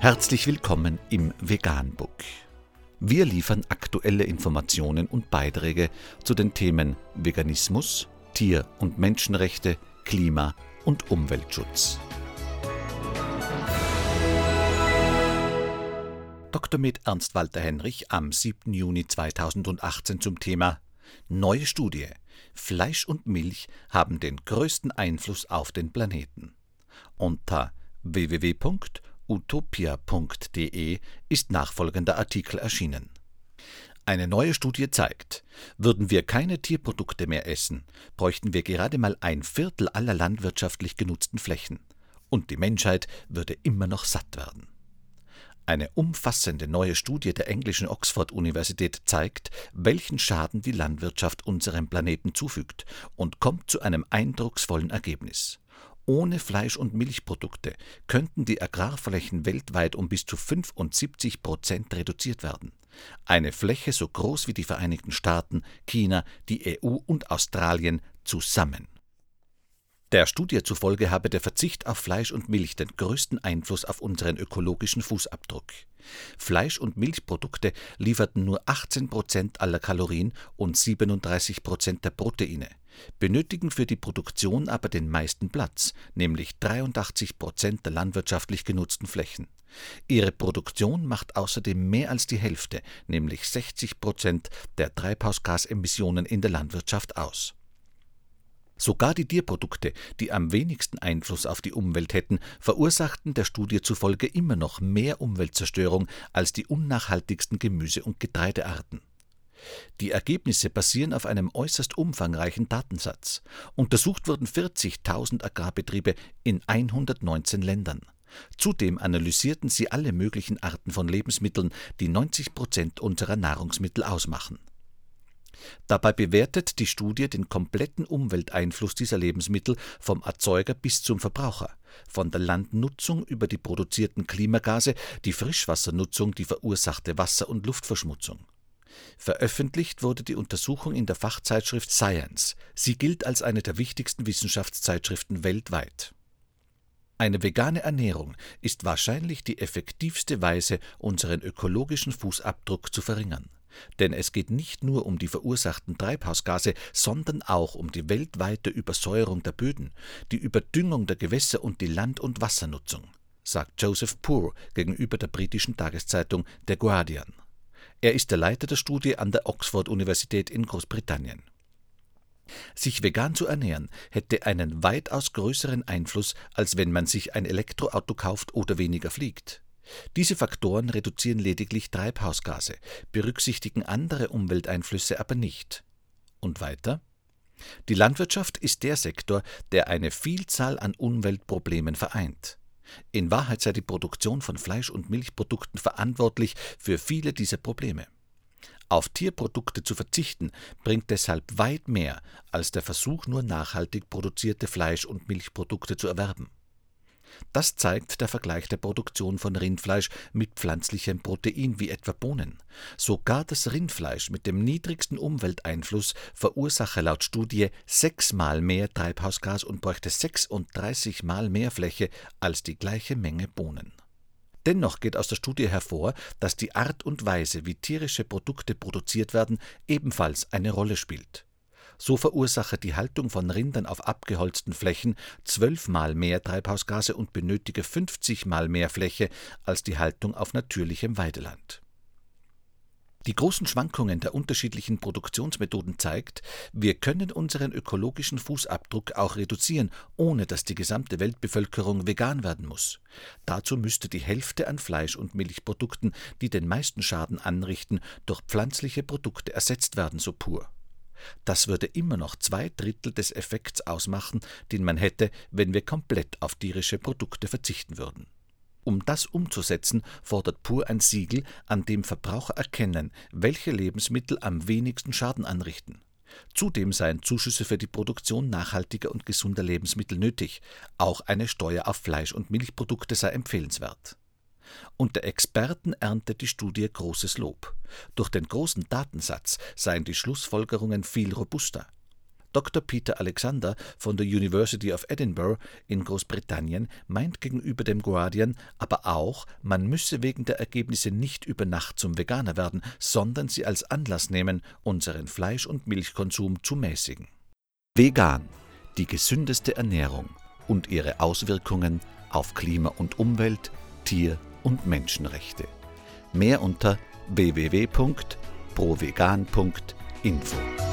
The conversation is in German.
Herzlich willkommen im Veganbook. Wir liefern aktuelle Informationen und Beiträge zu den Themen Veganismus, Tier- und Menschenrechte, Klima- und Umweltschutz. Dr. Med Ernst Walter Henrich am 7. Juni 2018 zum Thema Neue Studie. Fleisch und Milch haben den größten Einfluss auf den Planeten. Unter www.utopia.de ist nachfolgender Artikel erschienen. Eine neue Studie zeigt, würden wir keine Tierprodukte mehr essen, bräuchten wir gerade mal ein Viertel aller landwirtschaftlich genutzten Flächen. Und die Menschheit würde immer noch satt werden. Eine umfassende neue Studie der englischen Oxford-Universität zeigt, welchen Schaden die Landwirtschaft unserem Planeten zufügt und kommt zu einem eindrucksvollen Ergebnis. Ohne Fleisch- und Milchprodukte könnten die Agrarflächen weltweit um bis zu 75 Prozent reduziert werden. Eine Fläche so groß wie die Vereinigten Staaten, China, die EU und Australien zusammen. Der Studie zufolge habe der Verzicht auf Fleisch und Milch den größten Einfluss auf unseren ökologischen Fußabdruck. Fleisch- und Milchprodukte lieferten nur 18 Prozent aller Kalorien und 37 Prozent der Proteine, benötigen für die Produktion aber den meisten Platz, nämlich 83 Prozent der landwirtschaftlich genutzten Flächen. Ihre Produktion macht außerdem mehr als die Hälfte, nämlich 60 Prozent der Treibhausgasemissionen in der Landwirtschaft aus. Sogar die Tierprodukte, die am wenigsten Einfluss auf die Umwelt hätten, verursachten der Studie zufolge immer noch mehr Umweltzerstörung als die unnachhaltigsten Gemüse- und Getreidearten. Die Ergebnisse basieren auf einem äußerst umfangreichen Datensatz. Untersucht wurden 40.000 Agrarbetriebe in 119 Ländern. Zudem analysierten sie alle möglichen Arten von Lebensmitteln, die 90 Prozent unserer Nahrungsmittel ausmachen. Dabei bewertet die Studie den kompletten Umwelteinfluss dieser Lebensmittel vom Erzeuger bis zum Verbraucher, von der Landnutzung über die produzierten Klimagase, die Frischwassernutzung, die verursachte Wasser- und Luftverschmutzung. Veröffentlicht wurde die Untersuchung in der Fachzeitschrift Science. Sie gilt als eine der wichtigsten Wissenschaftszeitschriften weltweit. Eine vegane Ernährung ist wahrscheinlich die effektivste Weise, unseren ökologischen Fußabdruck zu verringern. Denn es geht nicht nur um die verursachten Treibhausgase, sondern auch um die weltweite Übersäuerung der Böden, die Überdüngung der Gewässer und die Land- und Wassernutzung, sagt Joseph Poor gegenüber der britischen Tageszeitung The Guardian. Er ist der Leiter der Studie an der Oxford-Universität in Großbritannien. Sich vegan zu ernähren hätte einen weitaus größeren Einfluss, als wenn man sich ein Elektroauto kauft oder weniger fliegt. Diese Faktoren reduzieren lediglich Treibhausgase, berücksichtigen andere Umwelteinflüsse aber nicht. Und weiter? Die Landwirtschaft ist der Sektor, der eine Vielzahl an Umweltproblemen vereint. In Wahrheit sei die Produktion von Fleisch- und Milchprodukten verantwortlich für viele dieser Probleme. Auf Tierprodukte zu verzichten bringt deshalb weit mehr als der Versuch, nur nachhaltig produzierte Fleisch- und Milchprodukte zu erwerben. Das zeigt der Vergleich der Produktion von Rindfleisch mit pflanzlichem Protein wie etwa Bohnen. Sogar das Rindfleisch mit dem niedrigsten Umwelteinfluss verursache laut Studie sechsmal mehr Treibhausgas und bräuchte 36 Mal mehr Fläche als die gleiche Menge Bohnen. Dennoch geht aus der Studie hervor, dass die Art und Weise, wie tierische Produkte produziert werden, ebenfalls eine Rolle spielt. So verursache die Haltung von Rindern auf abgeholzten Flächen zwölfmal mehr Treibhausgase und benötige 50 Mal mehr Fläche als die Haltung auf natürlichem Weideland. Die großen Schwankungen der unterschiedlichen Produktionsmethoden zeigt, wir können unseren ökologischen Fußabdruck auch reduzieren, ohne dass die gesamte Weltbevölkerung vegan werden muss. Dazu müsste die Hälfte an Fleisch- und Milchprodukten, die den meisten Schaden anrichten, durch pflanzliche Produkte ersetzt werden, so pur. Das würde immer noch zwei Drittel des Effekts ausmachen, den man hätte, wenn wir komplett auf tierische Produkte verzichten würden. Um das umzusetzen, fordert Pur ein Siegel, an dem Verbraucher erkennen, welche Lebensmittel am wenigsten Schaden anrichten. Zudem seien Zuschüsse für die Produktion nachhaltiger und gesunder Lebensmittel nötig. Auch eine Steuer auf Fleisch- und Milchprodukte sei empfehlenswert. Unter Experten erntet die Studie großes Lob. Durch den großen Datensatz seien die Schlussfolgerungen viel robuster. Dr. Peter Alexander von der University of Edinburgh in Großbritannien meint gegenüber dem Guardian aber auch, man müsse wegen der Ergebnisse nicht über Nacht zum Veganer werden, sondern sie als Anlass nehmen, unseren Fleisch- und Milchkonsum zu mäßigen. Vegan, die gesündeste Ernährung und ihre Auswirkungen auf Klima und Umwelt, Tier- und Menschenrechte. Mehr unter www.provegan.info.